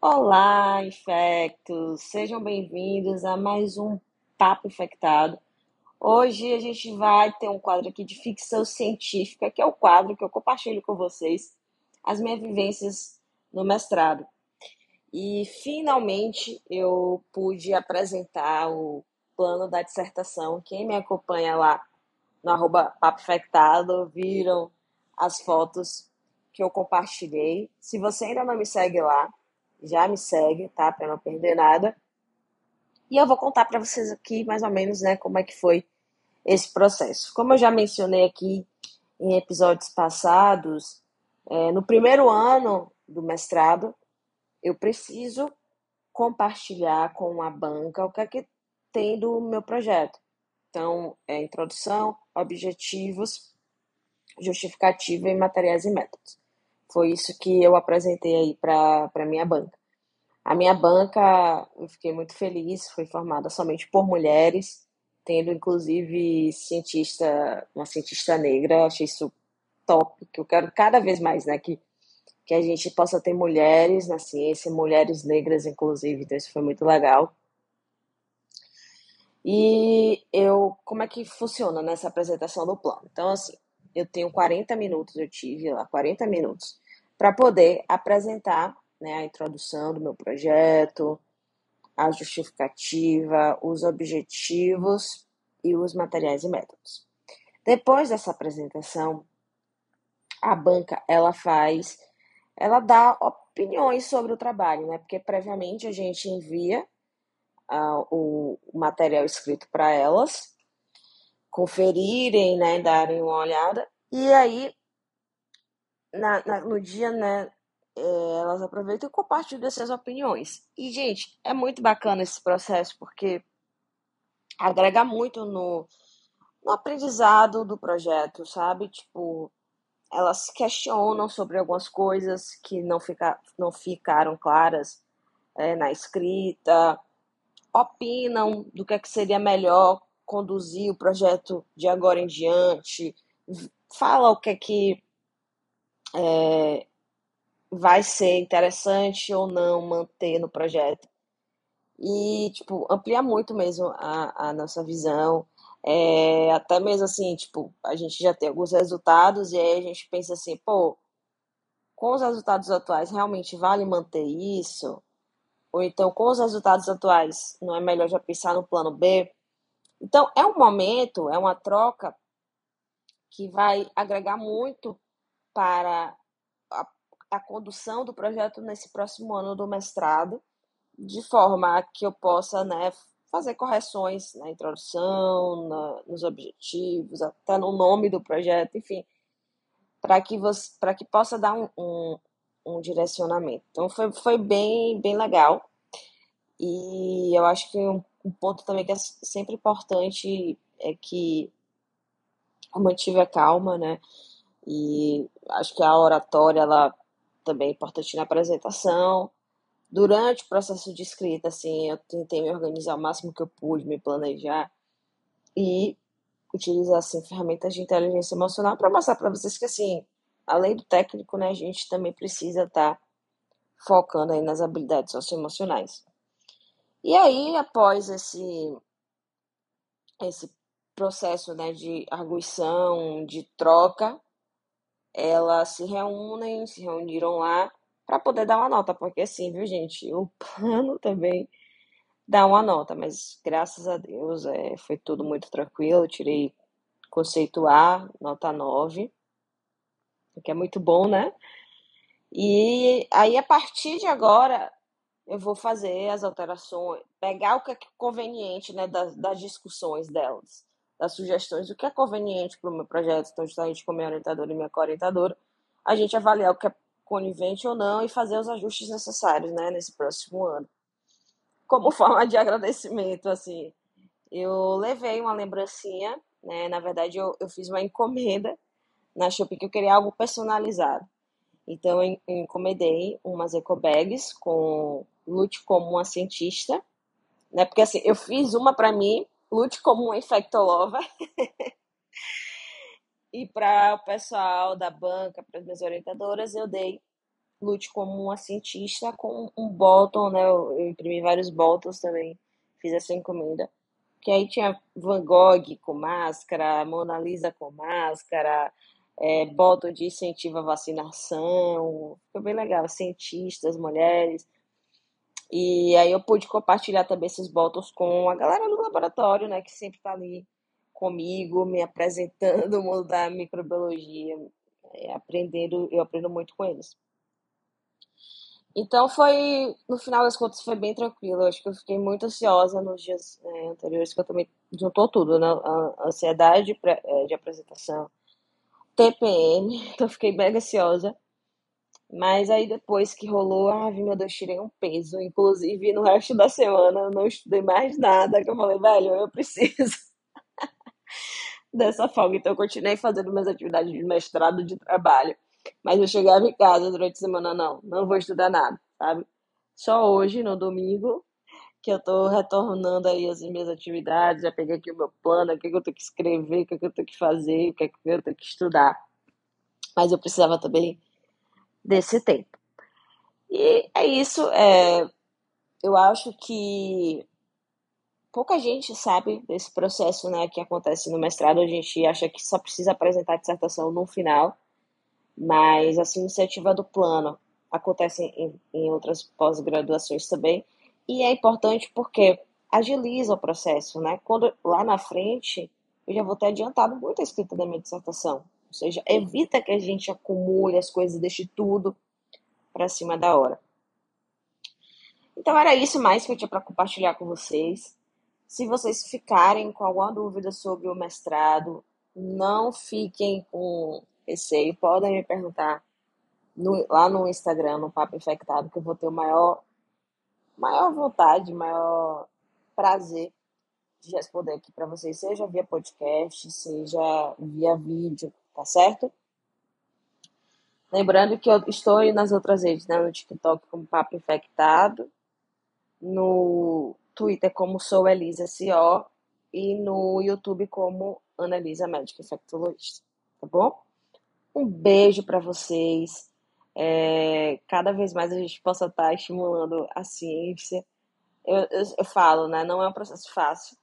Olá, infectos! Sejam bem-vindos a mais um Papo Infectado. Hoje a gente vai ter um quadro aqui de ficção científica, que é o quadro que eu compartilho com vocês as minhas vivências no mestrado. E finalmente eu pude apresentar o plano da dissertação. Quem me acompanha lá no arroba Papo Infectado viram as fotos que eu compartilhei. Se você ainda não me segue lá, já me segue, tá? Para não perder nada. E eu vou contar para vocês aqui mais ou menos, né, como é que foi esse processo. Como eu já mencionei aqui em episódios passados, é, no primeiro ano do mestrado, eu preciso compartilhar com a banca o que é que tem do meu projeto. Então, é introdução, objetivos, justificativa e materiais e métodos. Foi isso que eu apresentei aí para a minha banca. A minha banca, eu fiquei muito feliz, foi formada somente por mulheres, tendo inclusive cientista, uma cientista negra, achei isso top, que eu quero cada vez mais, né, que, que a gente possa ter mulheres na ciência, mulheres negras inclusive, então isso foi muito legal. E eu, como é que funciona nessa apresentação do plano? Então, assim, eu tenho 40 minutos, eu tive lá 40 minutos para poder apresentar né, a introdução do meu projeto, a justificativa, os objetivos e os materiais e métodos. Depois dessa apresentação, a banca ela faz, ela dá opiniões sobre o trabalho, né? Porque previamente a gente envia uh, o, material escrito para elas conferirem, né, darem uma olhada. E aí, na, na, no dia, né, é, elas aproveitam e compartilham essas opiniões. E, gente, é muito bacana esse processo, porque agrega muito no, no aprendizado do projeto, sabe? Tipo, elas questionam sobre algumas coisas que não, fica, não ficaram claras é, na escrita, opinam do que, é que seria melhor conduzir o projeto de agora em diante, fala o que é que é, vai ser interessante ou não manter no projeto. E, tipo, amplia muito mesmo a, a nossa visão. É, até mesmo assim, tipo, a gente já tem alguns resultados e aí a gente pensa assim, pô, com os resultados atuais, realmente vale manter isso? Ou então, com os resultados atuais, não é melhor já pensar no plano B? Então, é um momento, é uma troca que vai agregar muito para a, a condução do projeto nesse próximo ano do mestrado, de forma que eu possa né, fazer correções na introdução, na, nos objetivos, até no nome do projeto, enfim, para que você, para que possa dar um, um, um, direcionamento. Então foi, foi bem, bem legal. E eu acho que um, um ponto também que é sempre importante é que eu mantive a calma, né? E acho que a oratória ela também é importante na apresentação. Durante o processo de escrita, assim, eu tentei me organizar o máximo que eu pude, me planejar e utilizar assim ferramentas de inteligência emocional para mostrar para vocês que assim, além do técnico, né, a gente também precisa estar tá focando aí nas habilidades socioemocionais. E aí, após esse esse processo, né, de arguição, de troca, elas se reúnem, se reuniram lá para poder dar uma nota, porque assim, viu, gente, o plano também dá uma nota, mas graças a Deus é, foi tudo muito tranquilo, eu tirei conceito A, nota 9, que é muito bom, né? E aí, a partir de agora, eu vou fazer as alterações, pegar o que é conveniente, né, das, das discussões delas, das sugestões, o que é conveniente para o meu projeto, então, justamente com minha orientadora e minha co-orientadora, a gente avaliar o que é conivente ou não e fazer os ajustes necessários, né, nesse próximo ano. Como forma de agradecimento, assim, eu levei uma lembrancinha, né, na verdade eu, eu fiz uma encomenda na Shopee que eu queria algo personalizado. Então eu encomendei umas eco bags com lute como uma cientista, né, porque assim, eu fiz uma para mim, lute como uma infectolover. E para o pessoal da banca, para as minhas orientadoras, eu dei lute como uma cientista com um bottom, né? Eu imprimi vários bottoms também, fiz essa encomenda. Que aí tinha Van Gogh com máscara, Mona Lisa com máscara, é, de incentivo à vacinação. Ficou bem legal, cientistas, mulheres. E aí eu pude compartilhar também esses bottoms com a galera do laboratório, né? Que sempre tá ali comigo, me apresentando o mundo da microbiologia, é, aprendendo, eu aprendo muito com eles. Então foi, no final das contas, foi bem tranquilo. Eu acho que eu fiquei muito ansiosa nos dias é, anteriores, que eu também juntou tudo, né? A ansiedade de, é, de apresentação, TPM, então fiquei mega ansiosa. Mas aí depois que rolou, ah, meu Deus, tirei um peso. Inclusive, no resto da semana eu não estudei mais nada, que eu falei, velho, eu preciso dessa folga. Então eu continuei fazendo minhas atividades de mestrado, de trabalho. Mas eu chegava em casa durante a semana, não, não vou estudar nada, sabe? Só hoje, no domingo, que eu tô retornando aí as minhas atividades, já peguei aqui o meu plano, o que, é que eu tenho que escrever, o que, é que eu tenho que fazer, o que, é que eu tenho que estudar. Mas eu precisava também desse tempo. E é isso, é, eu acho que pouca gente sabe desse processo né, que acontece no mestrado. A gente acha que só precisa apresentar a dissertação no final, mas essa iniciativa do plano acontece em, em outras pós-graduações também, e é importante porque agiliza o processo, né? Quando lá na frente eu já vou ter adiantado muito a escrita da minha dissertação, ou seja, evita que a gente acumule as coisas deixe tudo para cima da hora. Então era isso mais que eu tinha para compartilhar com vocês. Se vocês ficarem com alguma dúvida sobre o mestrado, não fiquem com receio, podem me perguntar no, lá no Instagram, no Papo Infectado, que eu vou ter o maior, maior vontade, maior prazer de responder aqui para vocês, seja via podcast, seja via vídeo, tá certo? Lembrando que eu estou nas outras redes, né? No TikTok como Papo Infectado, no Twitter como sou Elisa CO e no YouTube como Ana Elisa Médica Infectologista, tá bom? Um beijo para vocês. É, cada vez mais a gente possa estar tá estimulando a ciência. Eu, eu, eu, falo, né? Não é um processo fácil,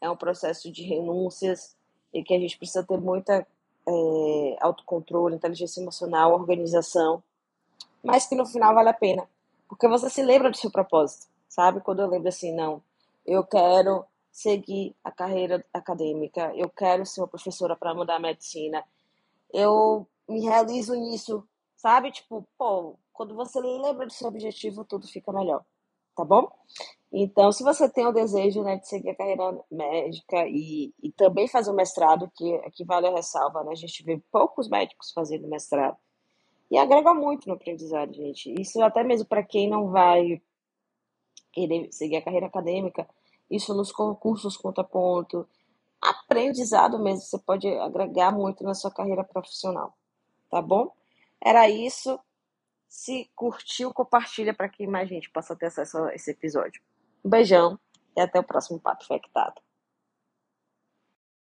é um processo de renúncias e que a gente precisa ter muita é, autocontrole, inteligência emocional, organização, mas que no final vale a pena, porque você se lembra do seu propósito, sabe? Quando eu lembro assim, não, eu quero seguir a carreira acadêmica, eu quero ser uma professora para mudar a medicina, eu me realizo nisso, sabe? Tipo, pô, quando você lembra do seu objetivo, tudo fica melhor, tá bom? Então, se você tem o desejo né, de seguir a carreira médica e, e também fazer o mestrado, que aqui vale a ressalva, né? A gente vê poucos médicos fazendo mestrado. E agrega muito no aprendizado, gente. Isso até mesmo para quem não vai querer seguir a carreira acadêmica, isso nos concursos conta ponto, aprendizado mesmo, você pode agregar muito na sua carreira profissional, tá bom? Era isso. Se curtiu, compartilha para que mais gente possa ter acesso a esse episódio. Um beijão e até o próximo Papo Infectado.